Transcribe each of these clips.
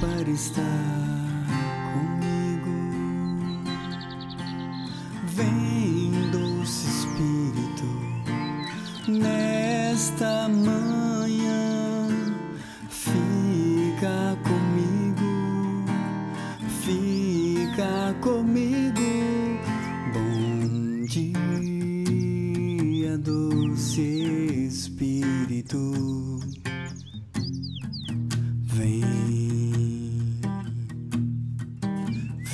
para estar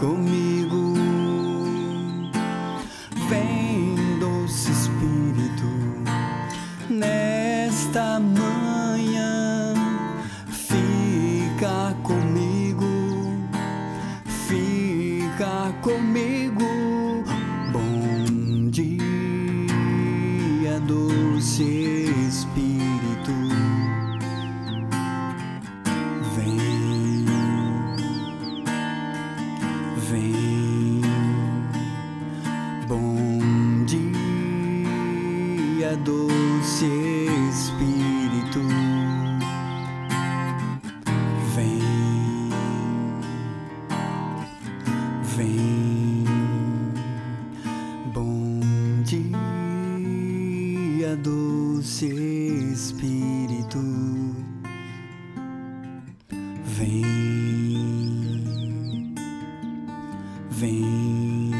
comigo. Espírito. Vem, vem.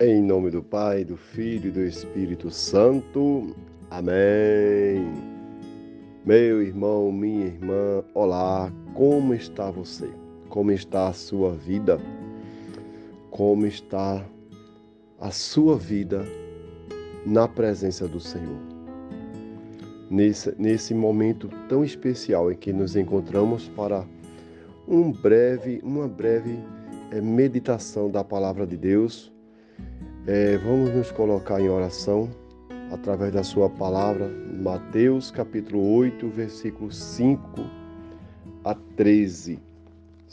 Em nome do Pai, do Filho e do Espírito Santo. Amém. Meu irmão, minha irmã, olá, como está você? Como está a sua vida? Como está a sua vida na presença do Senhor? Nesse, nesse momento tão especial em que nos encontramos para um breve, uma breve eh, meditação da palavra de Deus, é, vamos nos colocar em oração através da Sua palavra, Mateus capítulo 8, versículo 5 a 13.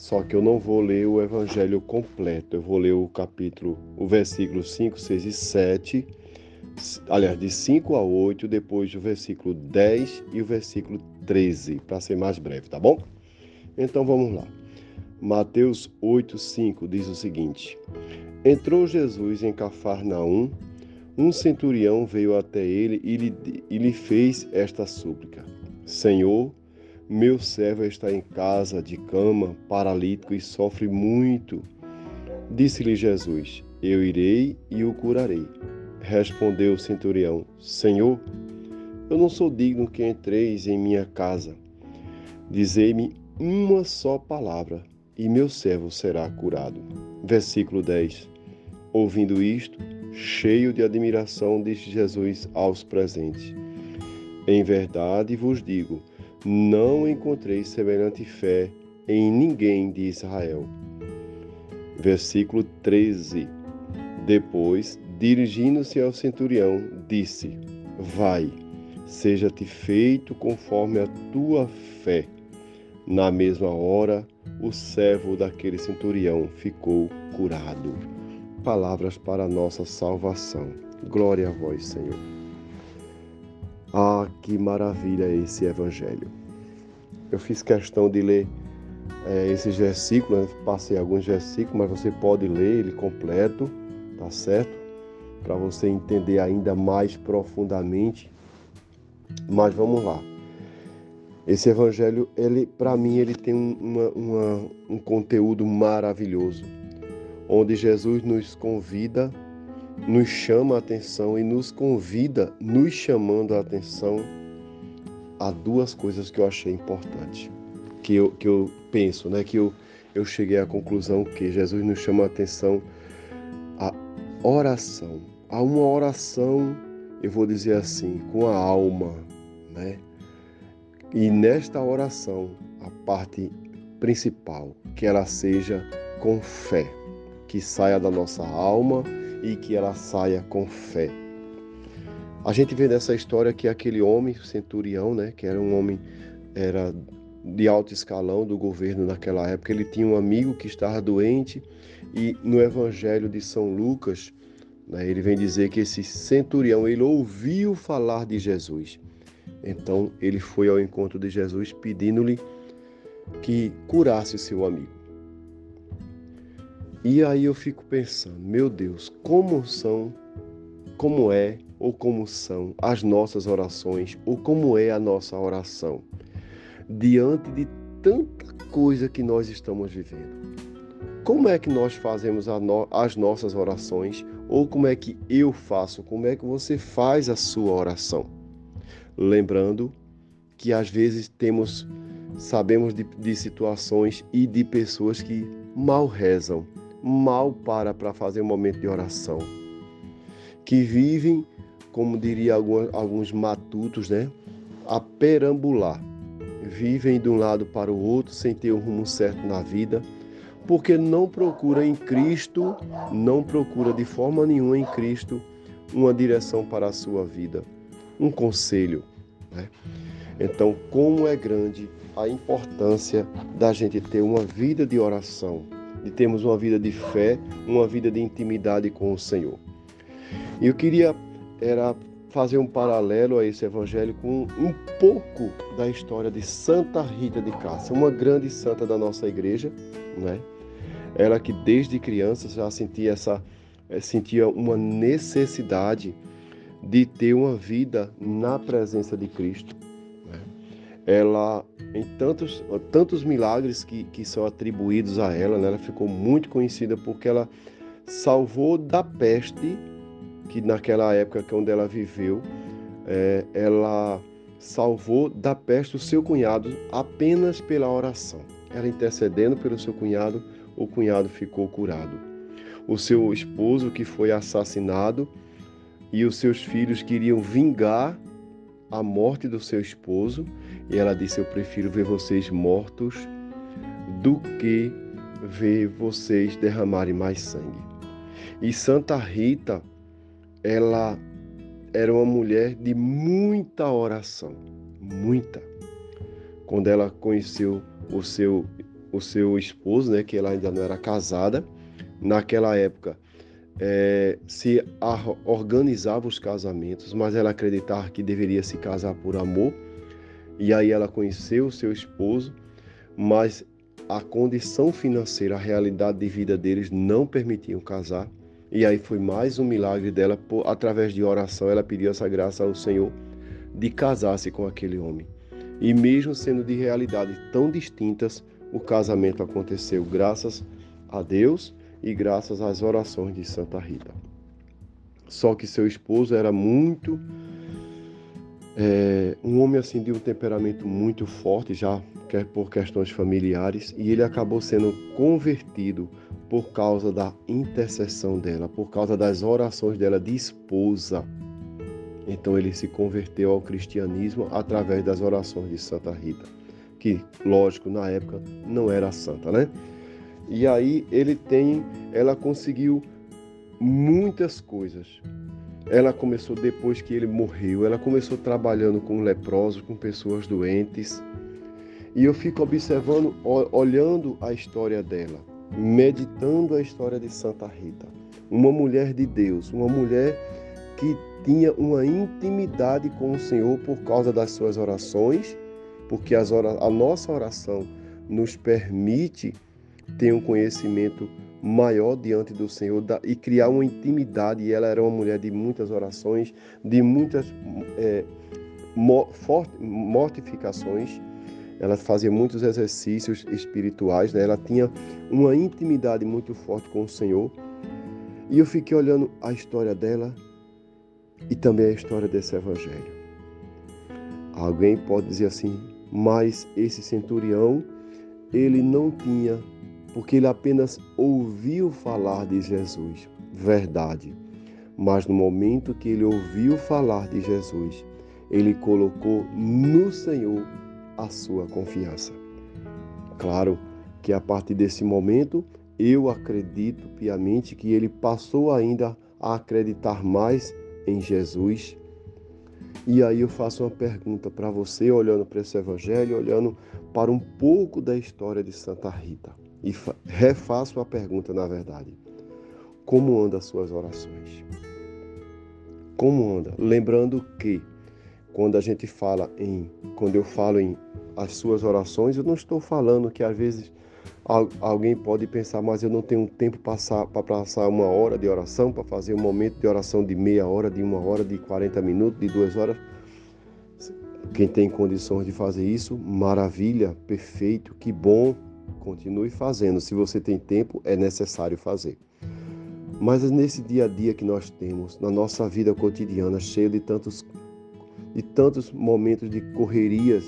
Só que eu não vou ler o evangelho completo, eu vou ler o capítulo, o versículo 5, 6 e 7, aliás, de 5 a 8, depois do versículo 10 e o versículo 13, para ser mais breve, tá bom? Então vamos lá. Mateus 8, 5 diz o seguinte. Entrou Jesus em Cafarnaum, um centurião veio até ele e lhe, e lhe fez esta súplica: Senhor, meu servo está em casa de cama, paralítico e sofre muito. Disse-lhe Jesus: Eu irei e o curarei. Respondeu o centurião: Senhor, eu não sou digno que entreis em minha casa. Dizei-me uma só palavra e meu servo será curado. Versículo 10. Ouvindo isto, cheio de admiração, disse Jesus aos presentes: Em verdade vos digo, não encontrei semelhante fé em ninguém de Israel. Versículo 13. Depois, dirigindo-se ao centurião, disse: Vai, seja-te feito conforme a tua fé. Na mesma hora, o servo daquele centurião ficou curado. Palavras para a nossa salvação. Glória a vós, Senhor. Ah, que maravilha esse evangelho. Eu fiz questão de ler é, esses versículos, né? passei alguns versículos, mas você pode ler ele completo, tá certo? Para você entender ainda mais profundamente. Mas vamos lá. Esse evangelho, ele, para mim, ele tem uma, uma, um conteúdo maravilhoso, onde Jesus nos convida, nos chama a atenção e nos convida, nos chamando a atenção a duas coisas que eu achei importante. que eu, que eu penso, né? Que eu, eu cheguei à conclusão que Jesus nos chama a atenção a oração. Há uma oração, eu vou dizer assim, com a alma, né? E nesta oração, a parte principal, que ela seja com fé, que saia da nossa alma e que ela saia com fé. A gente vê nessa história que aquele homem, centurião, né, que era um homem era de alto escalão do governo naquela época, ele tinha um amigo que estava doente e no Evangelho de São Lucas, né, ele vem dizer que esse centurião ele ouviu falar de Jesus. Então ele foi ao encontro de Jesus pedindo-lhe que curasse seu amigo. E aí eu fico pensando, meu Deus, como são, como é ou como são as nossas orações, ou como é a nossa oração diante de tanta coisa que nós estamos vivendo. Como é que nós fazemos as nossas orações, ou como é que eu faço, como é que você faz a sua oração? Lembrando que às vezes temos, sabemos de, de situações e de pessoas que mal rezam, mal para para fazer um momento de oração, que vivem, como diria alguns, matutos, né, a perambular, vivem de um lado para o outro sem ter um rumo certo na vida, porque não procura em Cristo, não procura de forma nenhuma em Cristo uma direção para a sua vida, um conselho. Né? Então, como é grande a importância da gente ter uma vida de oração, de termos uma vida de fé, uma vida de intimidade com o Senhor. E eu queria era fazer um paralelo a esse evangelho com um pouco da história de Santa Rita de Cássia, uma grande santa da nossa igreja, né? Ela que desde criança já sentia essa eh, sentia uma necessidade de ter uma vida na presença de Cristo. Né? Ela, em tantos, tantos milagres que, que são atribuídos a ela, né? ela ficou muito conhecida porque ela salvou da peste, que naquela época que onde ela viveu, é, ela salvou da peste o seu cunhado apenas pela oração. Ela intercedendo pelo seu cunhado, o cunhado ficou curado. O seu esposo que foi assassinado e os seus filhos queriam vingar a morte do seu esposo, e ela disse: Eu prefiro ver vocês mortos do que ver vocês derramarem mais sangue. E Santa Rita, ela era uma mulher de muita oração, muita. Quando ela conheceu o seu o seu esposo, né, que ela ainda não era casada, naquela época é, se organizava os casamentos, mas ela acreditava que deveria se casar por amor. E aí ela conheceu o seu esposo, mas a condição financeira, a realidade de vida deles não permitiam casar. E aí foi mais um milagre dela, por, através de oração, ela pediu essa graça ao Senhor de casar-se com aquele homem. E mesmo sendo de realidades tão distintas, o casamento aconteceu graças a Deus e graças às orações de Santa Rita. Só que seu esposo era muito. É, um homem assim de um temperamento muito forte, já por questões familiares, e ele acabou sendo convertido por causa da intercessão dela, por causa das orações dela de esposa. Então ele se converteu ao cristianismo através das orações de Santa Rita, que, lógico, na época não era santa, né? E aí ele tem, ela conseguiu muitas coisas. Ela começou depois que ele morreu, ela começou trabalhando com leprosos, com pessoas doentes. E eu fico observando, olhando a história dela, meditando a história de Santa Rita. Uma mulher de Deus, uma mulher que tinha uma intimidade com o Senhor por causa das suas orações, porque as a nossa oração nos permite ter um conhecimento maior diante do Senhor e criar uma intimidade. E ela era uma mulher de muitas orações, de muitas é, mortificações. Ela fazia muitos exercícios espirituais, né? ela tinha uma intimidade muito forte com o Senhor. E eu fiquei olhando a história dela e também a história desse evangelho. Alguém pode dizer assim: Mas esse centurião, ele não tinha, porque ele apenas ouviu falar de Jesus, verdade. Mas no momento que ele ouviu falar de Jesus, ele colocou no Senhor a sua confiança. Claro que a partir desse momento, eu acredito piamente que ele passou ainda a acreditar mais em Jesus. E aí eu faço uma pergunta para você, olhando para esse evangelho, olhando para um pouco da história de Santa Rita. E refaço a pergunta, na verdade. Como anda as suas orações? Como anda? Lembrando que quando a gente fala em, quando eu falo em as suas orações, eu não estou falando que às vezes alguém pode pensar, mas eu não tenho tempo para passar uma hora de oração, para fazer um momento de oração de meia hora, de uma hora, de 40 minutos, de duas horas. Quem tem condições de fazer isso, maravilha, perfeito, que bom, continue fazendo. Se você tem tempo, é necessário fazer. Mas nesse dia a dia que nós temos, na nossa vida cotidiana, cheia de tantos de tantos momentos de correrias.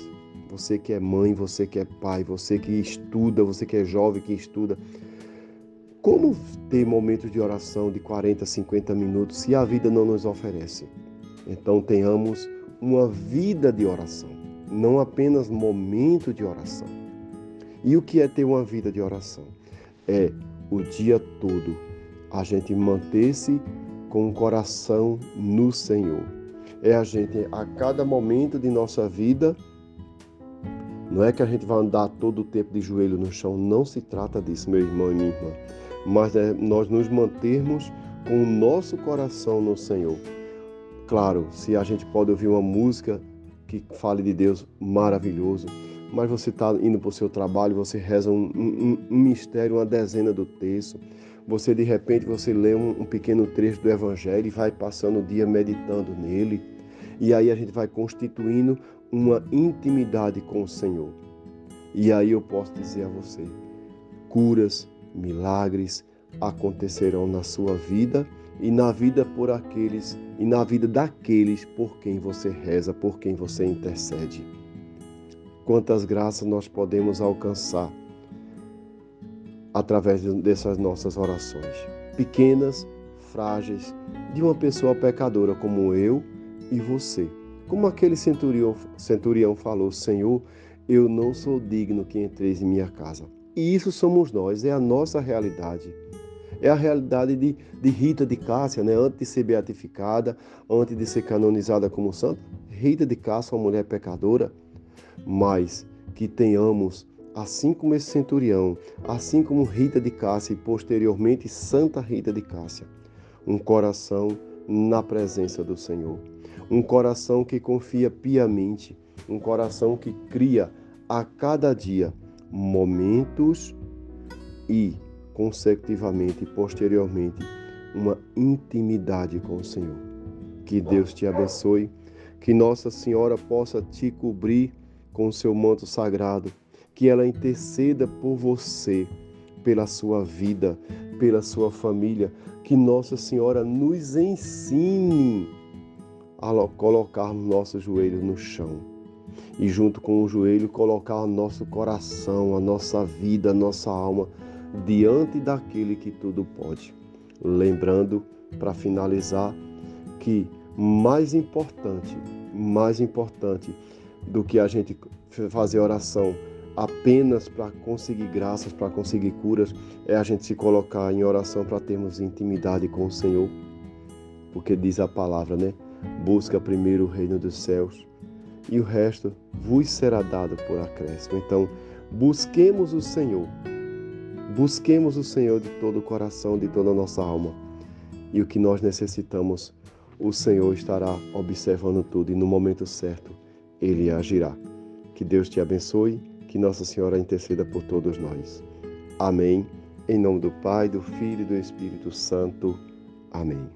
Você que é mãe, você que é pai, você que estuda, você que é jovem que estuda. Como ter momentos de oração de 40, 50 minutos se a vida não nos oferece? Então tenhamos uma vida de oração, não apenas momento de oração. E o que é ter uma vida de oração? É o dia todo a gente manter-se com o coração no Senhor é a gente, a cada momento de nossa vida, não é que a gente vai andar todo o tempo de joelho no chão, não se trata disso, meu irmão e minha irmã, mas é nós nos mantermos com o nosso coração no Senhor. Claro, se a gente pode ouvir uma música que fale de Deus maravilhoso, mas você está indo para o seu trabalho, você reza um, um, um, mistério, uma dezena do texto, você de repente você lê um, um pequeno trecho do Evangelho e vai passando o dia meditando nele. E aí a gente vai constituindo uma intimidade com o Senhor. E aí eu posso dizer a você: curas, milagres acontecerão na sua vida e na vida por aqueles e na vida daqueles por quem você reza, por quem você intercede. Quantas graças nós podemos alcançar através dessas nossas orações, pequenas, frágeis, de uma pessoa pecadora como eu e você. Como aquele centurião, centurião falou: Senhor, eu não sou digno que entreis em minha casa. E isso somos nós, é a nossa realidade. É a realidade de, de Rita de Cássia, né? antes de ser beatificada, antes de ser canonizada como santa. Rita de Cássia, uma mulher pecadora, mas que tenhamos, assim como esse centurião, assim como Rita de Cássia e posteriormente Santa Rita de Cássia, um coração na presença do Senhor um coração que confia piamente, um coração que cria a cada dia momentos e, consecutivamente posteriormente, uma intimidade com o Senhor. Que Deus te abençoe, que Nossa Senhora possa te cobrir com o seu manto sagrado, que ela interceda por você, pela sua vida, pela sua família, que Nossa Senhora nos ensine a colocarmos nossos joelhos no chão e, junto com o joelho, colocar nosso coração, a nossa vida, a nossa alma diante daquele que tudo pode. Lembrando, para finalizar, que mais importante, mais importante do que a gente fazer oração apenas para conseguir graças, para conseguir curas, é a gente se colocar em oração para termos intimidade com o Senhor. Porque diz a palavra, né? Busca primeiro o reino dos céus e o resto vos será dado por acréscimo. Então, busquemos o Senhor. Busquemos o Senhor de todo o coração, de toda a nossa alma. E o que nós necessitamos, o Senhor estará observando tudo e no momento certo ele agirá. Que Deus te abençoe, que Nossa Senhora interceda por todos nós. Amém. Em nome do Pai, do Filho e do Espírito Santo. Amém.